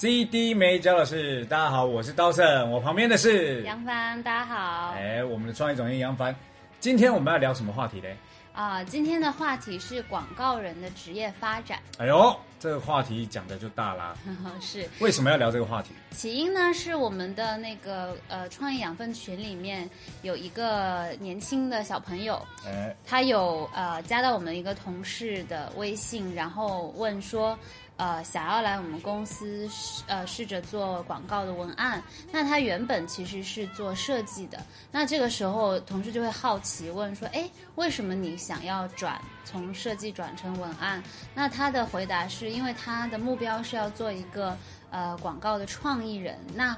CD 没教的事，大家好，我是刀圣，我旁边的是杨帆，大家好。哎，我们的创意总监杨帆，今天我们要聊什么话题呢？啊，今天的话题是广告人的职业发展。哎呦，这个话题讲的就大啦。是，为什么要聊这个话题？起因呢是我们的那个呃创业养分群里面有一个年轻的小朋友，哎，他有呃加到我们一个同事的微信，然后问说。呃，想要来我们公司试呃试着做广告的文案，那他原本其实是做设计的，那这个时候同事就会好奇问说，哎，为什么你想要转从设计转成文案？那他的回答是因为他的目标是要做一个呃广告的创意人，那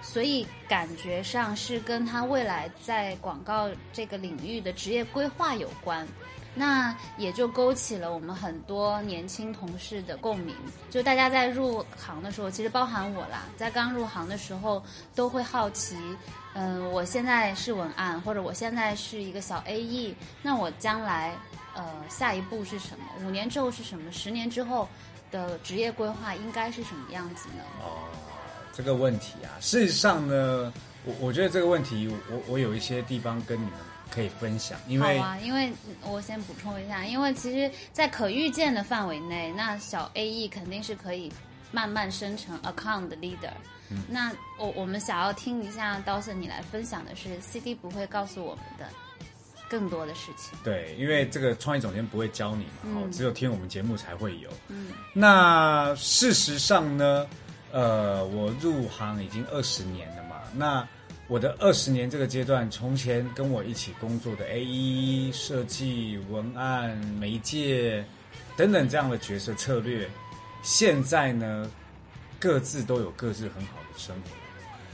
所以感觉上是跟他未来在广告这个领域的职业规划有关。那也就勾起了我们很多年轻同事的共鸣。就大家在入行的时候，其实包含我啦，在刚入行的时候都会好奇，嗯，我现在是文案，或者我现在是一个小 AE，那我将来呃下一步是什么？五年之后是什么？十年之后的职业规划应该是什么样子呢？哦，这个问题啊，事实上呢，我我觉得这个问题，我我有一些地方跟你们。可以分享，因为好啊，因为我先补充一下，因为其实，在可预见的范围内，那小 AE 肯定是可以慢慢生成 account leader。嗯，那我我们想要听一下刀森你来分享的是 CD 不会告诉我们的更多的事情。对，因为这个创意总监不会教你嘛，哦，只有听我们节目才会有。嗯，那事实上呢，呃，我入行已经二十年了嘛，那。我的二十年这个阶段，从前跟我一起工作的 A E 设计、文案、媒介等等这样的角色策略，现在呢，各自都有各自很好的生活，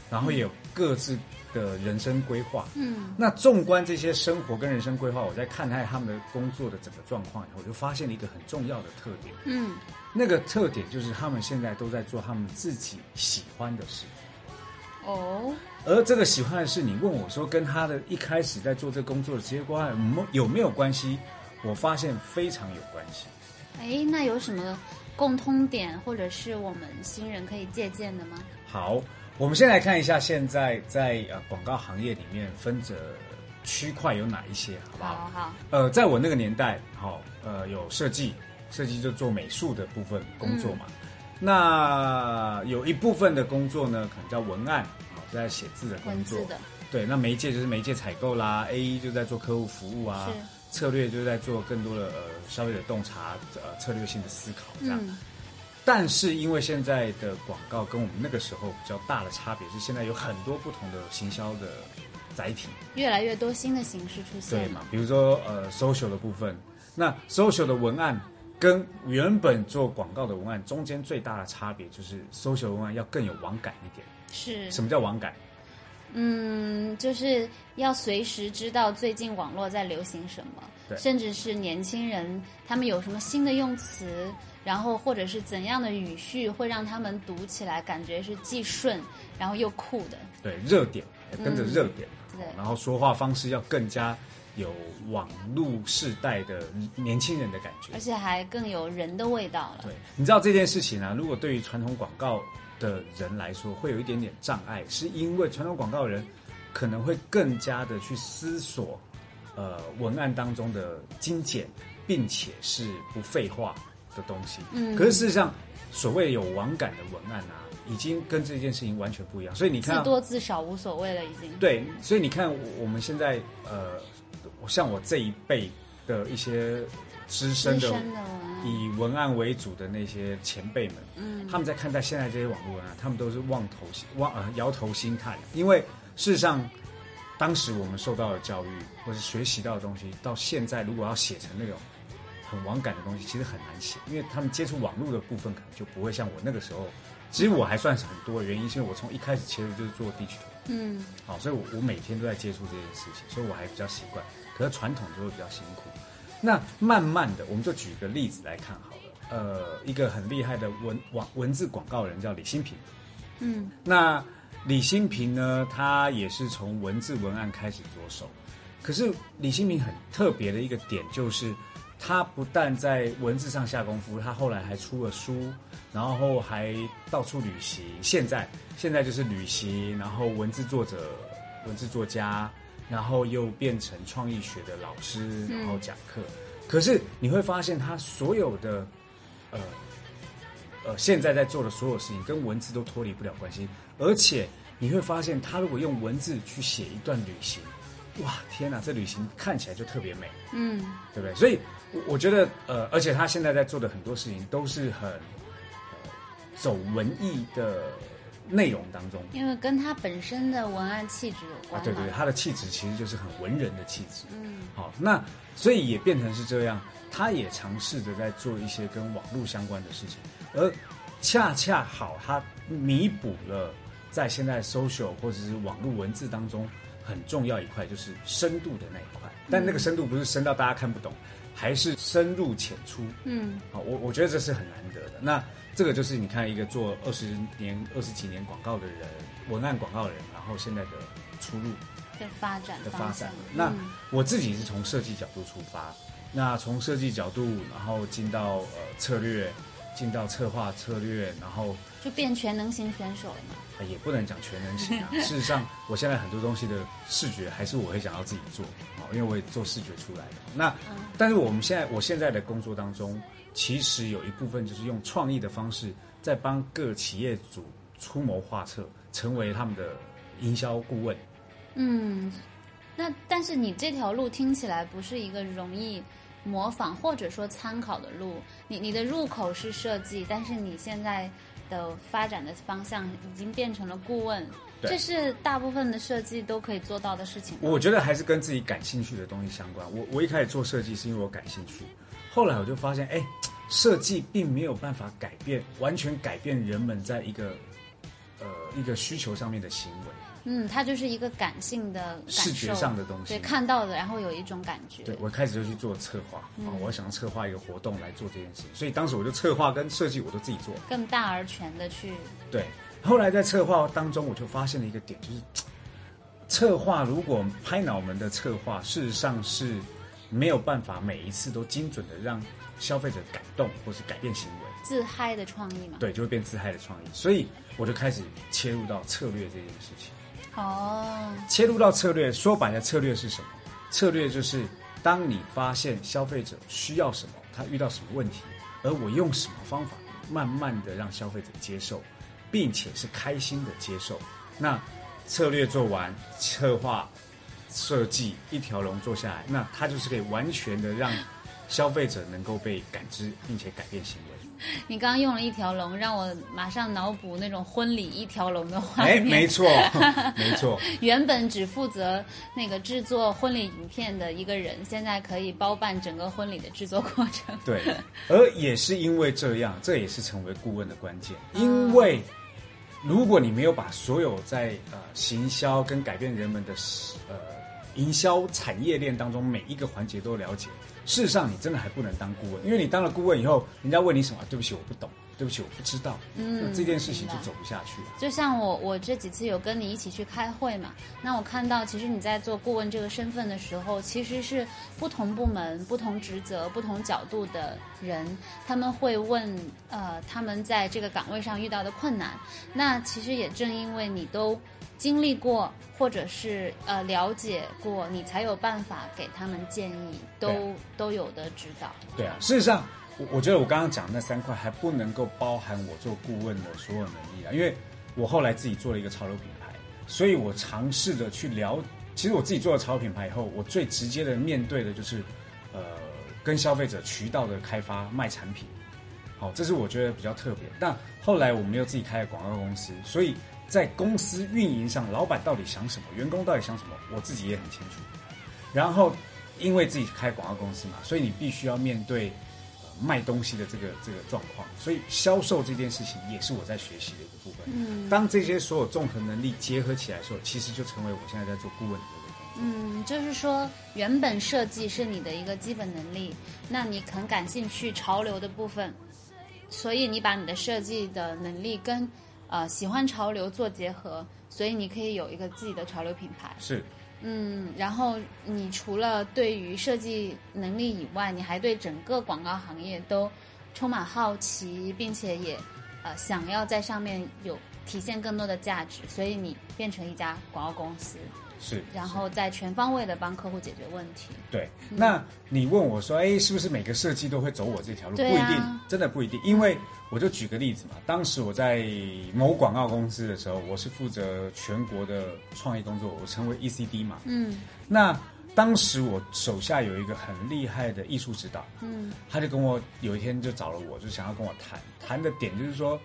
然后也有各自的人生规划。嗯，那纵观这些生活跟人生规划，我在看待他们的工作的整个状况以后，我就发现了一个很重要的特点。嗯，那个特点就是他们现在都在做他们自己喜欢的事。哦。而这个喜欢的是你问我说跟他的一开始在做这工作的职业规划有没有关系？我发现非常有关系。哎，那有什么共通点，或者是我们新人可以借鉴的吗？好，我们先来看一下现在在呃广告行业里面分着区块有哪一些，好不好？好。呃，在我那个年代，好，呃，有设计，设计就做美术的部分工作嘛。那有一部分的工作呢，可能叫文案。在写字的工作，对，那媒介就是媒介采购啦，A E 就在做客户服务啊，策略就是在做更多的呃消费者洞察呃策略性的思考这样。但是因为现在的广告跟我们那个时候比较大的差别是，现在有很多不同的行销的载体，越来越多新的形式出现，对嘛？比如说呃 social 的部分，那 social 的文案跟原本做广告的文案中间最大的差别就是 social 文案要更有网感一点。是什么叫网感？嗯，就是要随时知道最近网络在流行什么，甚至是年轻人他们有什么新的用词，然后或者是怎样的语序会让他们读起来感觉是既顺然后又酷的。对，热点跟着热点，对，然后说话方式要更加有网络世代的年轻人的感觉，而且还更有人的味道了。对，你知道这件事情呢？如果对于传统广告。的人来说会有一点点障碍，是因为传统广告人可能会更加的去思索，呃，文案当中的精简，并且是不废话的东西。嗯，可是事实上，所谓有网感的文案啊，已经跟这件事情完全不一样。所以你看，字多字少无所谓了，已经。对，所以你看我们现在，呃，像我这一辈的一些。资深的以文案为主的那些前辈们，嗯，他们在看待现在这些网络文案，他们都是望头望呃摇头心叹，因为事实上，当时我们受到的教育或是学习到的东西，到现在如果要写成那种很网感的东西，其实很难写，因为他们接触网络的部分可能就不会像我那个时候。其实我还算是很多，原因是因为我从一开始切入就是做地区图，嗯，好，所以我我每天都在接触这件事情，所以我还比较习惯。可是传统就会比较辛苦。那慢慢的，我们就举个例子来看好了。呃，一个很厉害的文网文字广告人叫李新平，嗯，那李新平呢，他也是从文字文案开始着手。可是李新平很特别的一个点就是。他不但在文字上下功夫，他后来还出了书，然后还到处旅行。现在现在就是旅行，然后文字作者、文字作家，然后又变成创意学的老师，然后讲课。可是你会发现，他所有的呃呃现在在做的所有事情，跟文字都脱离不了关系。而且你会发现，他如果用文字去写一段旅行，哇，天哪，这旅行看起来就特别美，嗯，对不对？所以。我我觉得，呃，而且他现在在做的很多事情都是很，呃，走文艺的内容当中，因为跟他本身的文案气质有关。啊，对对，他的气质其实就是很文人的气质。嗯，好，那所以也变成是这样，他也尝试着在做一些跟网络相关的事情，而恰恰好他弥补了在现在 social 或者是网络文字当中很重要一块，就是深度的那一块。但那个深度不是深到大家看不懂。还是深入浅出，嗯，好，我我觉得这是很难得的。那这个就是你看一个做二十年、二十几年广告的人，文案广告人，然后现在的出路的发展的发展。那我自己是从设计角度出发，那从设计角度，然后进到呃策略。进到策划策略，然后就变全能型选手了嘛？也不能讲全能型啊。事实上，我现在很多东西的视觉还是我会想要自己做啊，因为我也做视觉出来的。那但是我们现在，我现在的工作当中，其实有一部分就是用创意的方式，在帮各企业主出谋划策，成为他们的营销顾问。嗯，那但是你这条路听起来不是一个容易。模仿或者说参考的路，你你的入口是设计，但是你现在的发展的方向已经变成了顾问，这是大部分的设计都可以做到的事情。我觉得还是跟自己感兴趣的东西相关。我我一开始做设计是因为我感兴趣，后来我就发现，哎，设计并没有办法改变完全改变人们在一个呃一个需求上面的行为。嗯，它就是一个感性的视觉上的东西，对，看到的，然后有一种感觉。对，我开始就去做策划，啊，我想要策划一个活动来做这件事，所以当时我就策划跟设计我都自己做，更大而全的去。对，后来在策划当中，我就发现了一个点，就是策划如果拍脑门的策划，事实上是没有办法每一次都精准的让消费者感动或是改变行为。自嗨的创意嘛？对，就会变自嗨的创意，所以我就开始切入到策略这件事情。哦，切入到策略，说白了，策略是什么？策略就是当你发现消费者需要什么，他遇到什么问题，而我用什么方法，慢慢的让消费者接受，并且是开心的接受。那策略做完，策划、设计一条龙做下来，那它就是可以完全的让消费者能够被感知，并且改变行为。你刚刚用了一条龙，让我马上脑补那种婚礼一条龙的画面。哎，没错，没错。原本只负责那个制作婚礼影片的一个人，现在可以包办整个婚礼的制作过程。对，而也是因为这样，这也是成为顾问的关键。因为如果你没有把所有在呃行销跟改变人们的呃营销产业链当中每一个环节都了解。事实上，你真的还不能当顾问，因为你当了顾问以后，人家问你什么，对不起，我不懂，对不起，我不知道，嗯，这件事情就走不下去了。就像我，我这几次有跟你一起去开会嘛，那我看到其实你在做顾问这个身份的时候，其实是不同部门、不同职责、不同角度的人，他们会问，呃，他们在这个岗位上遇到的困难。那其实也正因为你都。经历过，或者是呃了解过，你才有办法给他们建议，都都有的指导。对啊，事实上，我我觉得我刚刚讲那三块还不能够包含我做顾问的所有能力啊，因为我后来自己做了一个潮流品牌，所以我尝试着去聊。其实我自己做了潮流品牌以后，我最直接的面对的就是，呃，跟消费者渠道的开发卖产品。好，这是我觉得比较特别。但后来我们又自己开了广告公司，所以。在公司运营上，老板到底想什么？员工到底想什么？我自己也很清楚。然后，因为自己开广告公司嘛，所以你必须要面对。卖东西的这个这个状况，所以销售这件事情也是我在学习的一个部分。嗯，当这些所有综合能力结合起来的时候，其实就成为我现在在做顾问的这个工作。嗯，就是说原本设计是你的一个基本能力，那你很感兴趣潮流的部分，所以你把你的设计的能力跟呃喜欢潮流做结合，所以你可以有一个自己的潮流品牌。是。嗯，然后你除了对于设计能力以外，你还对整个广告行业都充满好奇，并且也呃想要在上面有体现更多的价值，所以你变成一家广告公司。是，然后再全方位的帮客户解决问题。对，那你问我说，哎，是不是每个设计都会走我这条路？不一定，真的不一定。因为我就举个例子嘛，当时我在某广告公司的时候，我是负责全国的创意工作，我成为 ECD 嘛。嗯。那当时我手下有一个很厉害的艺术指导，嗯，他就跟我有一天就找了我，就想要跟我谈谈的点，就是说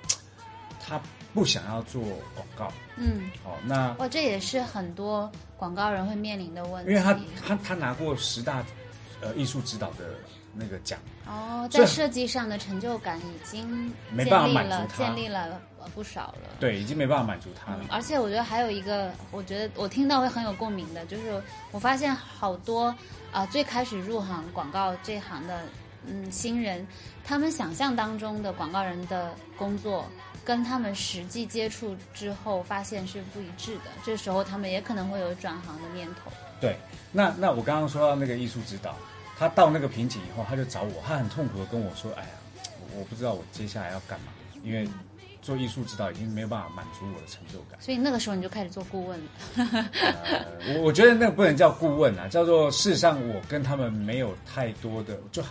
他。不想要做广告，嗯，好，那哇，这也是很多广告人会面临的问题，因为他他他拿过十大呃艺术指导的那个奖，哦，在设计上的成就感已经没办法满足他，建立了不少了，对，已经没办法满足他了。而且我觉得还有一个，我觉得我听到会很有共鸣的，就是我发现好多啊，最开始入行广告这行的嗯新人，他们想象当中的广告人的工作。跟他们实际接触之后，发现是不一致的。这时候，他们也可能会有转行的念头。对，那那我刚刚说到那个艺术指导，他到那个瓶颈以后，他就找我，他很痛苦的跟我说：“哎呀，我不知道我接下来要干嘛，因为做艺术指导已经没有办法满足我的成就感。”所以那个时候你就开始做顾问了。我我觉得那个不能叫顾问啊，叫做事实上我跟他们没有太多的，就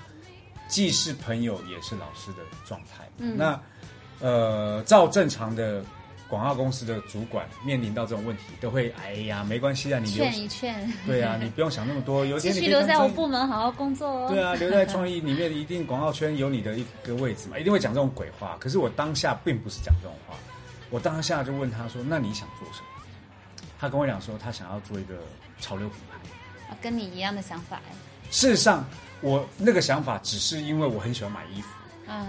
既是朋友也是老师的状态。嗯，那。呃，照正常的广告公司的主管面临到这种问题，都会哎呀，没关系啊，你劝一劝，对啊，你不用想那么多，有继续留在我部门好好工作哦。对啊，留在创意里面，一定广告圈有你的一个位置嘛，一定会讲这种鬼话。可是我当下并不是讲这种话，我当下就问他说：“那你想做什么？”他跟我讲说，他想要做一个潮流品牌，跟你一样的想法哎。事实上，我那个想法只是因为我很喜欢买衣服。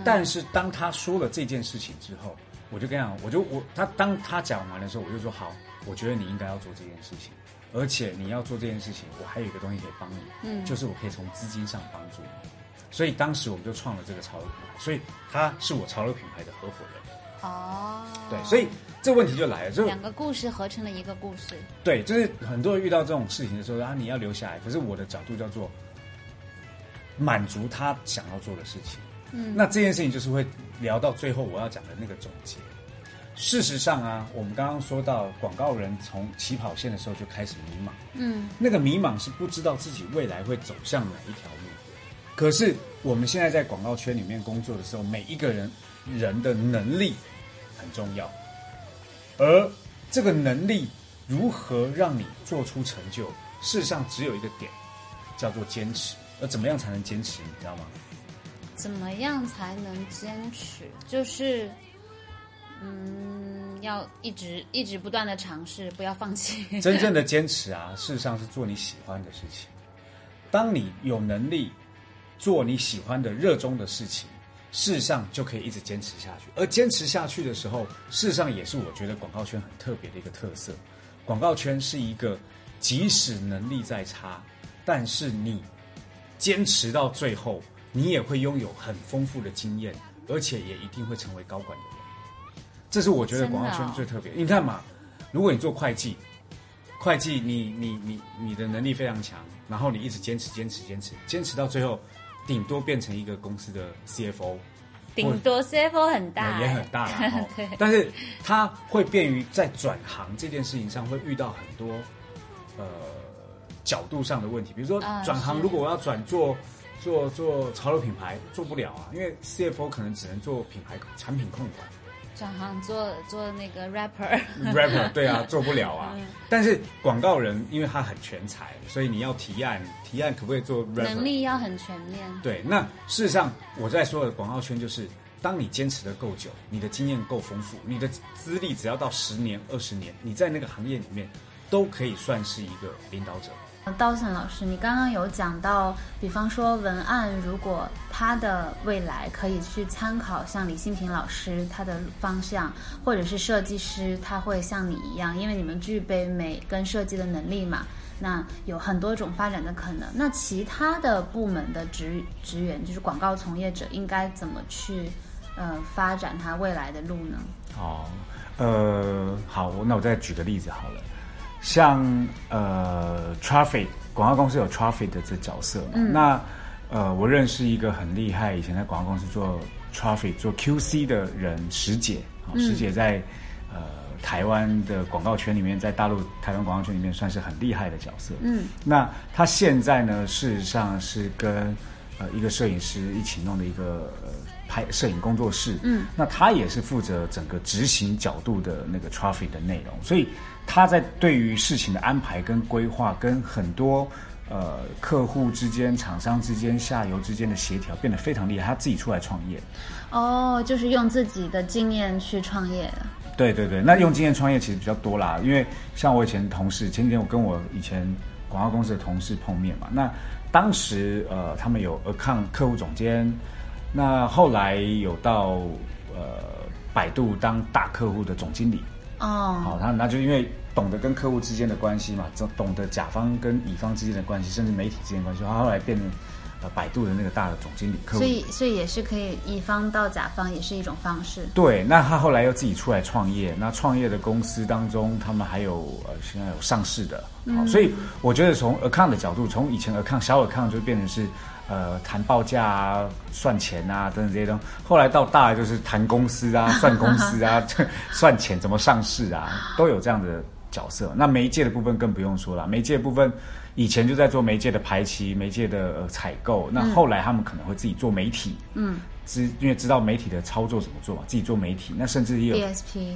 但是当他说了这件事情之后，我就跟他讲，我就我他当他讲完的时候，我就说好，我觉得你应该要做这件事情，而且你要做这件事情，我还有一个东西可以帮你，嗯，就是我可以从资金上帮助你。所以当时我们就创了这个潮流品牌，所以他是我潮流品牌的合伙人。哦，对，所以这个问题就来了，就两个故事合成了一个故事。对，就是很多人遇到这种事情的时候啊，你要留下来，可是我的角度叫做满足他想要做的事情。那这件事情就是会聊到最后我要讲的那个总结。事实上啊，我们刚刚说到广告人从起跑线的时候就开始迷茫，嗯，那个迷茫是不知道自己未来会走向哪一条路。可是我们现在在广告圈里面工作的时候，每一个人人的能力很重要，而这个能力如何让你做出成就，事实上只有一个点，叫做坚持。而怎么样才能坚持，你知道吗？怎么样才能坚持？就是，嗯，要一直一直不断的尝试，不要放弃。真正的坚持啊，事实上是做你喜欢的事情。当你有能力做你喜欢的、热衷的事情，事实上就可以一直坚持下去。而坚持下去的时候，事实上也是我觉得广告圈很特别的一个特色。广告圈是一个，即使能力再差，但是你坚持到最后。你也会拥有很丰富的经验，而且也一定会成为高管的人。这是我觉得广告圈最特别。你看嘛，如果你做会计，会计你你你你的能力非常强，然后你一直坚持坚持坚持坚持到最后，顶多变成一个公司的 CFO，顶多 CFO 很大也很大 了。对，但是它会便于在转行这件事情上会遇到很多呃角度上的问题，比如说转行，如果我要转做。做做潮流品牌做不了啊，因为 CFO 可能只能做品牌产品控管。转行做做那个 rapper。rapper 对啊，做不了啊。但是广告人因为他很全才，所以你要提案，提案可不可以做 rapper？能力要很全面。对，那事实上我在说的广告圈就是，当你坚持的够久，你的经验够丰富，你的资历只要到十年、二十年，你在那个行业里面都可以算是一个领导者。道森老师，你刚刚有讲到，比方说文案，如果他的未来可以去参考像李新平老师他的方向，或者是设计师，他会像你一样，因为你们具备美跟设计的能力嘛，那有很多种发展的可能。那其他的部门的职职员，就是广告从业者，应该怎么去呃发展他未来的路呢？哦，呃，好，那我再举个例子好了。像呃，traffic 广告公司有 traffic 的这角色嘛？那呃，我认识一个很厉害，以前在广告公司做 traffic 做 QC 的人，石姐啊，石姐在呃台湾的广告圈里面，在大陆台湾广告圈里面算是很厉害的角色。嗯，那她现在呢，事实上是跟呃一个摄影师一起弄的一个拍摄影工作室。嗯，那她也是负责整个执行角度的那个 traffic 的内容，所以。他在对于事情的安排跟规划，跟很多呃客户之间、厂商之间、下游之间的协调变得非常厉害。他自己出来创业，哦，就是用自己的经验去创业。对对对，那用经验创业其实比较多啦。因为像我以前同事，前几天我跟我以前广告公司的同事碰面嘛，那当时呃他们有 account 客户总监，那后来有到呃百度当大客户的总经理。哦，好，他那就因为懂得跟客户之间的关系嘛，懂懂得甲方跟乙方之间的关系，甚至媒体之间的关系，他后来变成呃百度的那个大的总经理客户。所以，所以也是可以乙方到甲方也是一种方式。对，那他后来又自己出来创业，那创业的公司当中，他们还有呃现在有上市的，好，所以我觉得从 account 的角度，从以前 account 小 account 就变成是。呃，谈报价啊，算钱啊，等等这些东西。后来到大就是谈公司啊，算公司啊，算钱怎么上市啊，都有这样的角色。那媒介的部分更不用说了，媒介部分以前就在做媒介的排期、媒介的采购。那后来他们可能会自己做媒体，嗯，知因为知道媒体的操作怎么做嘛，自己做媒体。那甚至也有 DSP。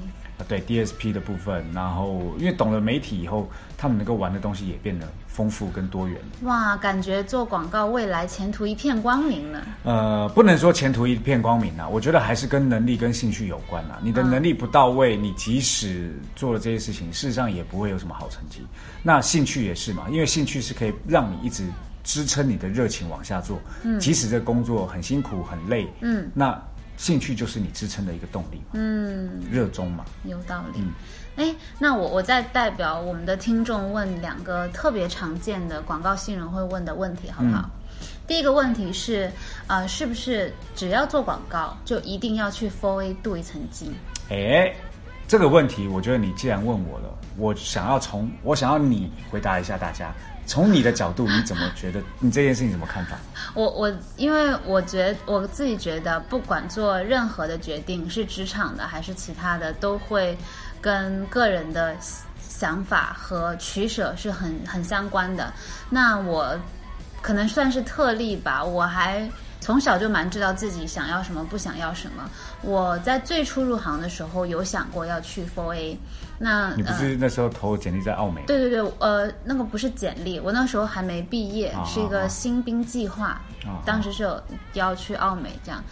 对 DSP 的部分，然后因为懂了媒体以后，他们能够玩的东西也变得丰富跟多元。哇，感觉做广告未来前途一片光明呢。呃，不能说前途一片光明啊，我觉得还是跟能力跟兴趣有关啊。你的能力不到位，你即使做了这些事情，事实上也不会有什么好成绩。那兴趣也是嘛，因为兴趣是可以让你一直支撑你的热情往下做。嗯，即使这工作很辛苦很累，嗯，那。兴趣就是你支撑的一个动力，嗯，热衷嘛，有道理。哎，那我我再代表我们的听众问两个特别常见的广告新人会问的问题，好不好？第一个问题是，呃，是不是只要做广告就一定要去 Four A 镀一层金？哎，这个问题，我觉得你既然问我了，我想要从我想要你回答一下大家。从你的角度，你怎么觉得？你这件事情怎么看法？我我，因为我觉得我自己觉得，不管做任何的决定，是职场的还是其他的，都会跟个人的想法和取舍是很很相关的。那我可能算是特例吧，我还。从小就蛮知道自己想要什么，不想要什么。我在最初入行的时候有想过要去 Four A，那你不是那时候投简历在澳美？对对对，呃，那个不是简历，我那时候还没毕业，是一个新兵计划，当时是有要去澳美这样。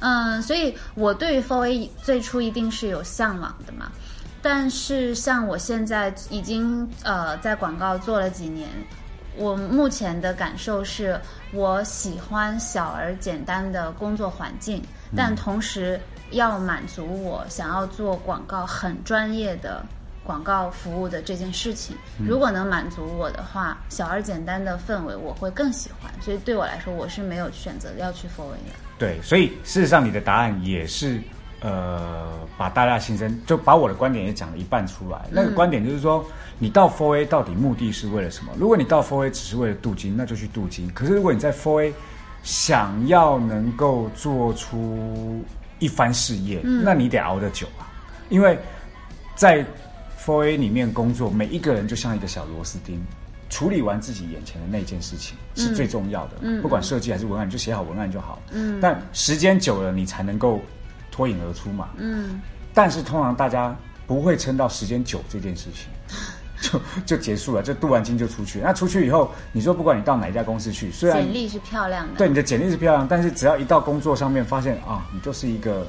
嗯，所以我对于 Four A 最初一定是有向往的嘛。但是像我现在已经呃在广告做了几年。我目前的感受是，我喜欢小而简单的工作环境，但同时要满足我想要做广告很专业的广告服务的这件事情。如果能满足我的话，小而简单的氛围我会更喜欢。所以对我来说，我是没有选择要去 f o r w a r 的。对，所以事实上你的答案也是。呃，把大家心声就把我的观点也讲了一半出来。那个观点就是说，你到 Four A 到底目的是为了什么？如果你到 Four A 只是为了镀金，那就去镀金。可是如果你在 Four A 想要能够做出一番事业，那你得熬得久啊。因为在 Four A 里面工作，每一个人就像一个小螺丝钉，处理完自己眼前的那件事情是最重要的。不管设计还是文案，你就写好文案就好。嗯，但时间久了，你才能够。脱颖而出嘛，嗯，但是通常大家不会撑到时间久这件事情，就就结束了，就镀完金就出去。那出去以后，你说不管你到哪一家公司去，虽然简历是漂亮的，对你的简历是漂亮，但是只要一到工作上面，发现啊，你就是一个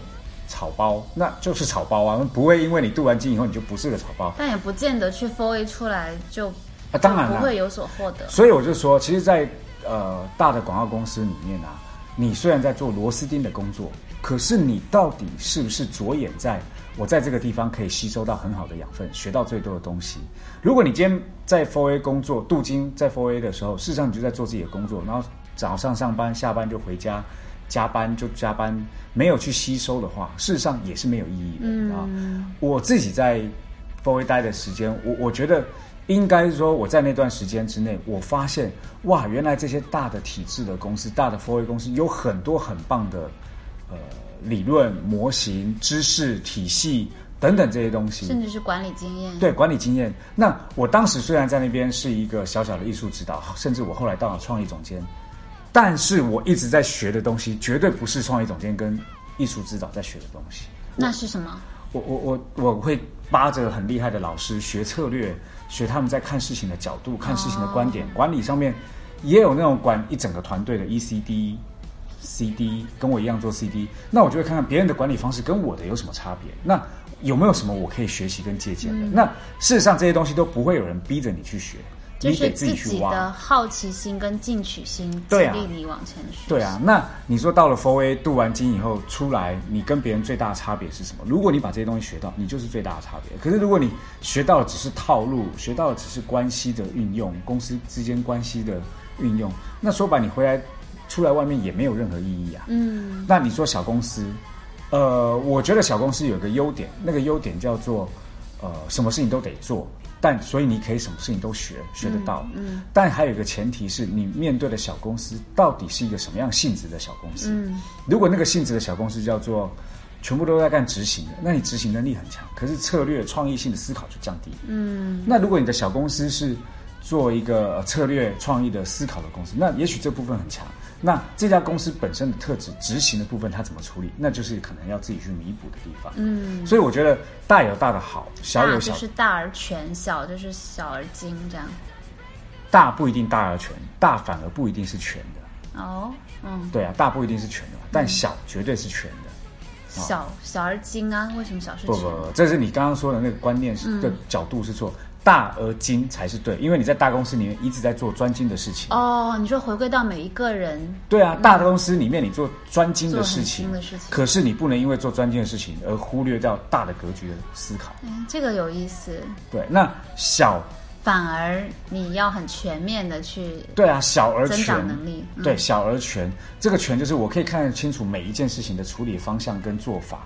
草包，那就是草包啊，不会因为你镀完金以后你就不是个草包。但也不见得去 Four A 出来就啊，当然不会有所获得。所以我就说，其实，在呃大的广告公司里面啊，你虽然在做螺丝钉的工作，可是你到底是不是着眼在我在这个地方可以吸收到很好的养分，学到最多的东西？如果你今天在 Four A 工作，镀金在 Four A 的时候，事实上你就在做自己的工作，然后早上上班，下班就回家，加班就加班，没有去吸收的话，事实上也是没有意义的啊。我自己在 Four A 待的时间，我我觉得。应该说，我在那段时间之内，我发现哇，原来这些大的体制的公司、大的 f o r 公司有很多很棒的呃理论模型、知识体系等等这些东西，甚至是管理经验。对管理经验。那我当时虽然在那边是一个小小的艺术指导，甚至我后来当了创意总监，但是我一直在学的东西，绝对不是创意总监跟艺术指导在学的东西。那是什么？我我我我会扒着很厉害的老师学策略。学他们在看事情的角度、看事情的观点，管理上面也有那种管一整个团队的 E C D 跟我一样做 C D，那我就会看看别人的管理方式跟我的有什么差别，那有没有什么我可以学习跟借鉴的？那事实上这些东西都不会有人逼着你去学。就是自己的好奇心跟进取心激励你往前学。对啊，那你说到了 Four A 镀完金以后出来，你跟别人最大的差别是什么？如果你把这些东西学到，你就是最大的差别。可是如果你学到的只是套路，学到的只是关系的运用，公司之间关系的运用，那说白你回来出来外面也没有任何意义啊。嗯。那你说小公司，呃，我觉得小公司有个优点，那个优点叫做，呃，什么事情都得做。但所以你可以什么事情都学学得到，嗯，但还有一个前提是你面对的小公司到底是一个什么样性质的小公司？嗯，如果那个性质的小公司叫做全部都在干执行的，那你执行能力很强，可是策略创意性的思考就降低。嗯，那如果你的小公司是做一个策略创意的思考的公司，那也许这部分很强。那这家公司本身的特质，执行的部分它怎么处理，那就是可能要自己去弥补的地方。嗯，所以我觉得大有大的好，小有小就是大而全，小就是小而精这样。大不一定大而全，大反而不一定是全的。哦，嗯，对啊，大不一定是全的，但小绝对是全的。小小而精啊？为什么小是？不不不，这是你刚刚说的那个观念是的角度是错。大而精才是对，因为你在大公司里面一直在做专精的事情。哦，你说回归到每一个人。对啊，大的公司里面你做专精的事情，的事情。可是你不能因为做专精的事情而忽略掉大的格局的思考。嗯，这个有意思。对，那小反而你要很全面的去。对啊，小而全。增长能力。对，小而全，这个全就是我可以看得清楚每一件事情的处理方向跟做法，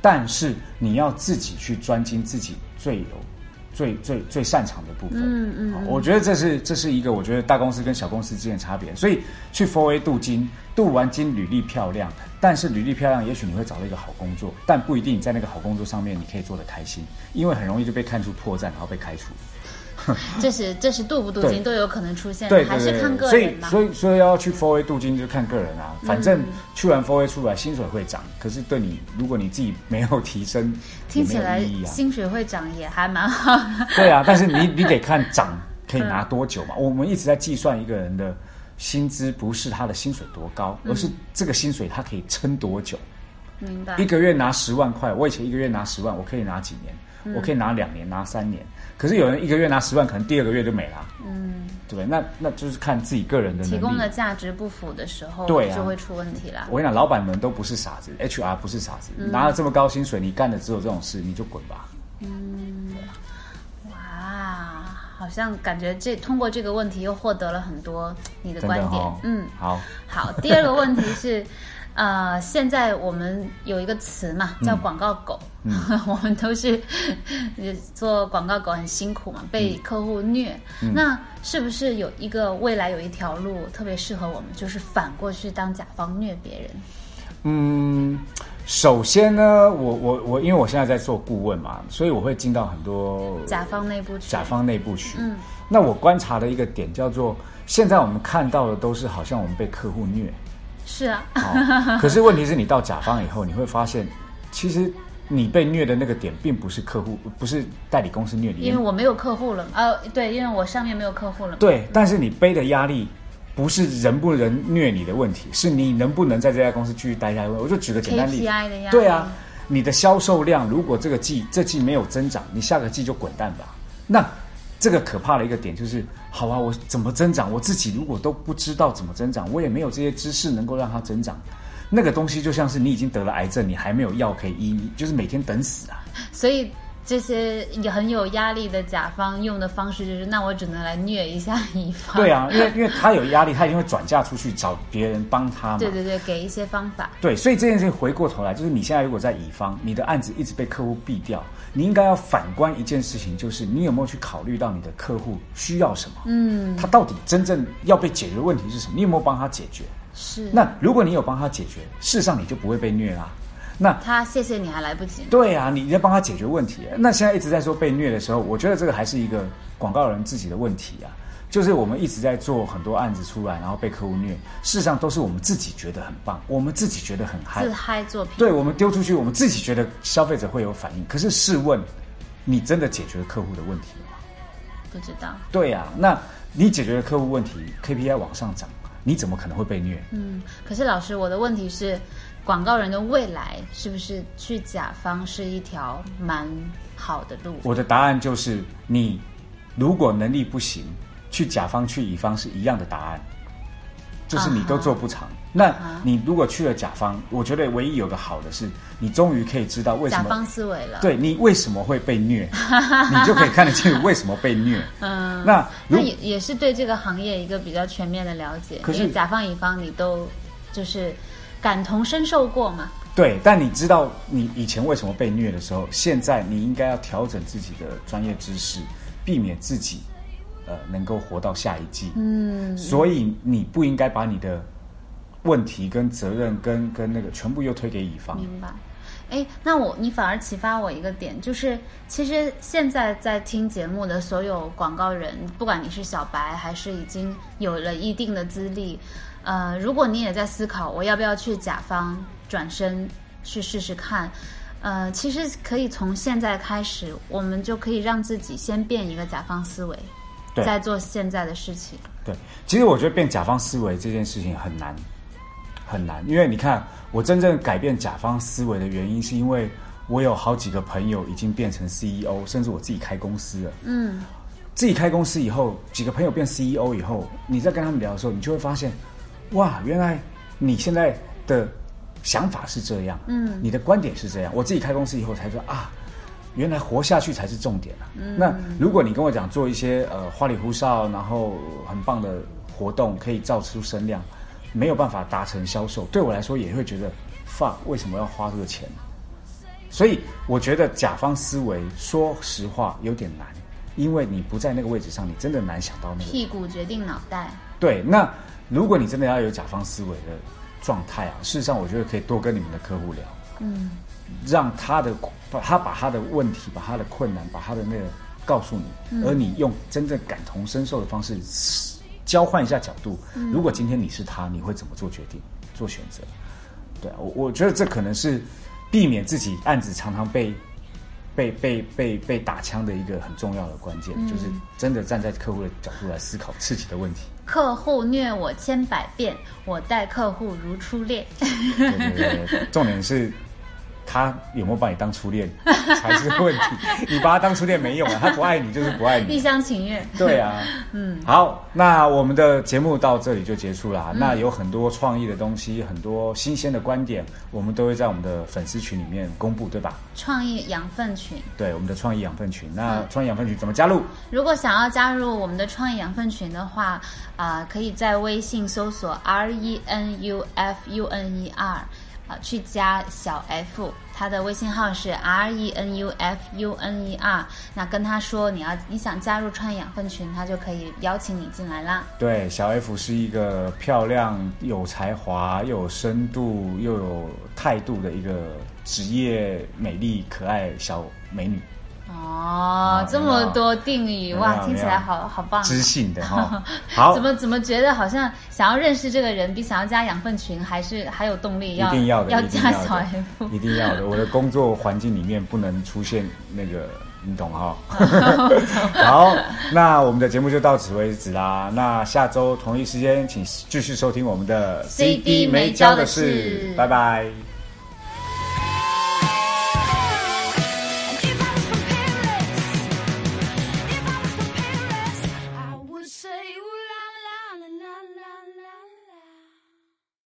但是你要自己去专精自己最有。最最最擅长的部分，嗯嗯，我觉得这是这是一个我觉得大公司跟小公司之间的差别。所以去 Four A 镀金，镀完金履历漂亮，但是履历漂亮，也许你会找到一个好工作，但不一定在那个好工作上面你可以做得开心，因为很容易就被看出破绽，然后被开除。这是这是镀不镀金都有可能出现，对还是看个人所以所以所以要去 Four A 镀金就看个人啊。反正去完 Four A 出来，薪水会涨，可是对你如果你自己没有提升，听起来薪水会涨也还蛮好。对啊，但是你 你得看涨可以拿多久嘛。我们一直在计算一个人的薪资，不是他的薪水多高，而是这个薪水他可以撑多久。明白。一个月拿十万块，我以前一个月拿十万，我可以拿几年？我可以拿两年，拿三年。可是有人一个月拿十万，可能第二个月就没了。嗯，对，那那就是看自己个人的提供的价值不符的时候，对啊就会出问题啦。我跟你讲，老板们都不是傻子，HR 不是傻子，拿了这么高薪水，你干的只有这种事，你就滚吧。嗯，哇，好像感觉这通过这个问题又获得了很多你的观点。嗯，好，好。第二个问题是。呃，现在我们有一个词嘛，叫广告狗。我们都是做广告狗，很辛苦嘛，被客户虐。那是不是有一个未来有一条路特别适合我们，就是反过去当甲方虐别人？嗯，首先呢，我我我，因为我现在在做顾问嘛，所以我会进到很多甲方内部去。甲方内部去。嗯，那我观察的一个点叫做，现在我们看到的都是好像我们被客户虐。是啊，可是问题是你到甲方以后，你会发现，其实你被虐的那个点，并不是客户，不是代理公司虐你，因为我没有客户了。呃，对，因为我上面没有客户了。对，但是你背的压力，不是人不人虐你的问题，是你能不能在这家公司继续待下去。我就举个简单例子，对啊，你的销售量如果这个季这季没有增长，你下个季就滚蛋吧。那这个可怕的一个点就是，好啊，我怎么增长？我自己如果都不知道怎么增长，我也没有这些知识能够让它增长。那个东西就像是你已经得了癌症，你还没有药可以医，你就是每天等死啊。所以。这些也很有压力的甲方用的方式就是，那我只能来虐一下乙方。对啊，因为因为他有压力，他一定会转嫁出去找别人帮他嘛。对对对，给一些方法。对，所以这件事情回过头来，就是你现在如果在乙方，你的案子一直被客户毙掉，你应该要反观一件事情，就是你有没有去考虑到你的客户需要什么？嗯，他到底真正要被解决的问题是什么？你有没有帮他解决？是。那如果你有帮他解决，事实上你就不会被虐啦。那他谢谢你还来不及。对啊，你在帮他解决问题。那现在一直在说被虐的时候，我觉得这个还是一个广告人自己的问题啊。就是我们一直在做很多案子出来，然后被客户虐，事实上都是我们自己觉得很棒，我们自己觉得很嗨，自嗨作品。对，我们丢出去，我们自己觉得消费者会有反应。可是试问，你真的解决了客户的问题吗？不知道。对呀，那你解决了客户问题，KPI 往上涨，你怎么可能会被虐？嗯，可是老师，我的问题是。广告人的未来是不是去甲方是一条蛮好的路？我的答案就是，你如果能力不行，去甲方去乙方是一样的答案，就是你都做不长。那你如果去了甲方，我觉得唯一有个好的是，你终于可以知道为什么甲方思维了。对你为什么会被虐，你就可以看得清楚为什么被虐。嗯，那那也也是对这个行业一个比较全面的了解。可是甲方乙方你都就是。感同身受过吗？对，但你知道你以前为什么被虐的时候，现在你应该要调整自己的专业知识，避免自己呃能够活到下一季。嗯，所以你不应该把你的问题跟责任跟跟那个全部又推给乙方。明白？哎，那我你反而启发我一个点，就是其实现在在听节目的所有广告人，不管你是小白还是已经有了一定的资历。呃，如果你也在思考我要不要去甲方转身去试试看，呃，其实可以从现在开始，我们就可以让自己先变一个甲方思维，在做现在的事情。对，其实我觉得变甲方思维这件事情很难，很难，因为你看，我真正改变甲方思维的原因，是因为我有好几个朋友已经变成 CEO，甚至我自己开公司了。嗯，自己开公司以后，几个朋友变 CEO 以后，你在跟他们聊的时候，你就会发现。哇，原来你现在的想法是这样，嗯，你的观点是这样。我自己开公司以后才说啊，原来活下去才是重点啊。那如果你跟我讲做一些呃花里胡哨，然后很棒的活动，可以造出声量，没有办法达成销售，对我来说也会觉得放为什么要花这个钱？所以我觉得甲方思维，说实话有点难，因为你不在那个位置上，你真的难想到那个屁股决定脑袋。对，那。如果你真的要有甲方思维的状态啊，事实上我觉得可以多跟你们的客户聊，嗯，让他的把他把他的问题、把他的困难、把他的那个告诉你，而你用真正感同身受的方式交换一下角度。如果今天你是他，你会怎么做决定、做选择？对我我觉得这可能是避免自己案子常常被被被被被打枪的一个很重要的关键，就是真的站在客户的角度来思考自己的问题。客户虐我千百遍，我待客户如初恋。重点是。他有没有把你当初恋 才是问题？你把他当初恋没用啊，他不爱你就是不爱你。一厢情愿。对啊，嗯，好，那我们的节目到这里就结束了。那有很多创意的东西，很多新鲜的观点，我们都会在我们的粉丝群里面公布，对吧？创意养分群。对，我们的创意养分群。那创意养分群怎么加入？如果想要加入我们的创意养分群的话，啊，可以在微信搜索 R E N U F U N E R。啊，去加小 F，他的微信号是 R E N U F U N E R，那跟他说你要你想加入创业养分群，他就可以邀请你进来啦。对，小 F 是一个漂亮、有才华、又有深度、又有态度的一个职业美丽可爱小美女。哦，这么多定语哇，听起来好好棒，知性的哈。好，怎么怎么觉得好像想要认识这个人，比想要加养分群还是还有动力要？一定要的，要加小 F，一定要的。我的工作环境里面不能出现那个，你懂哈。好，那我们的节目就到此为止啦。那下周同一时间，请继续收听我们的 CD 没教的事，拜拜。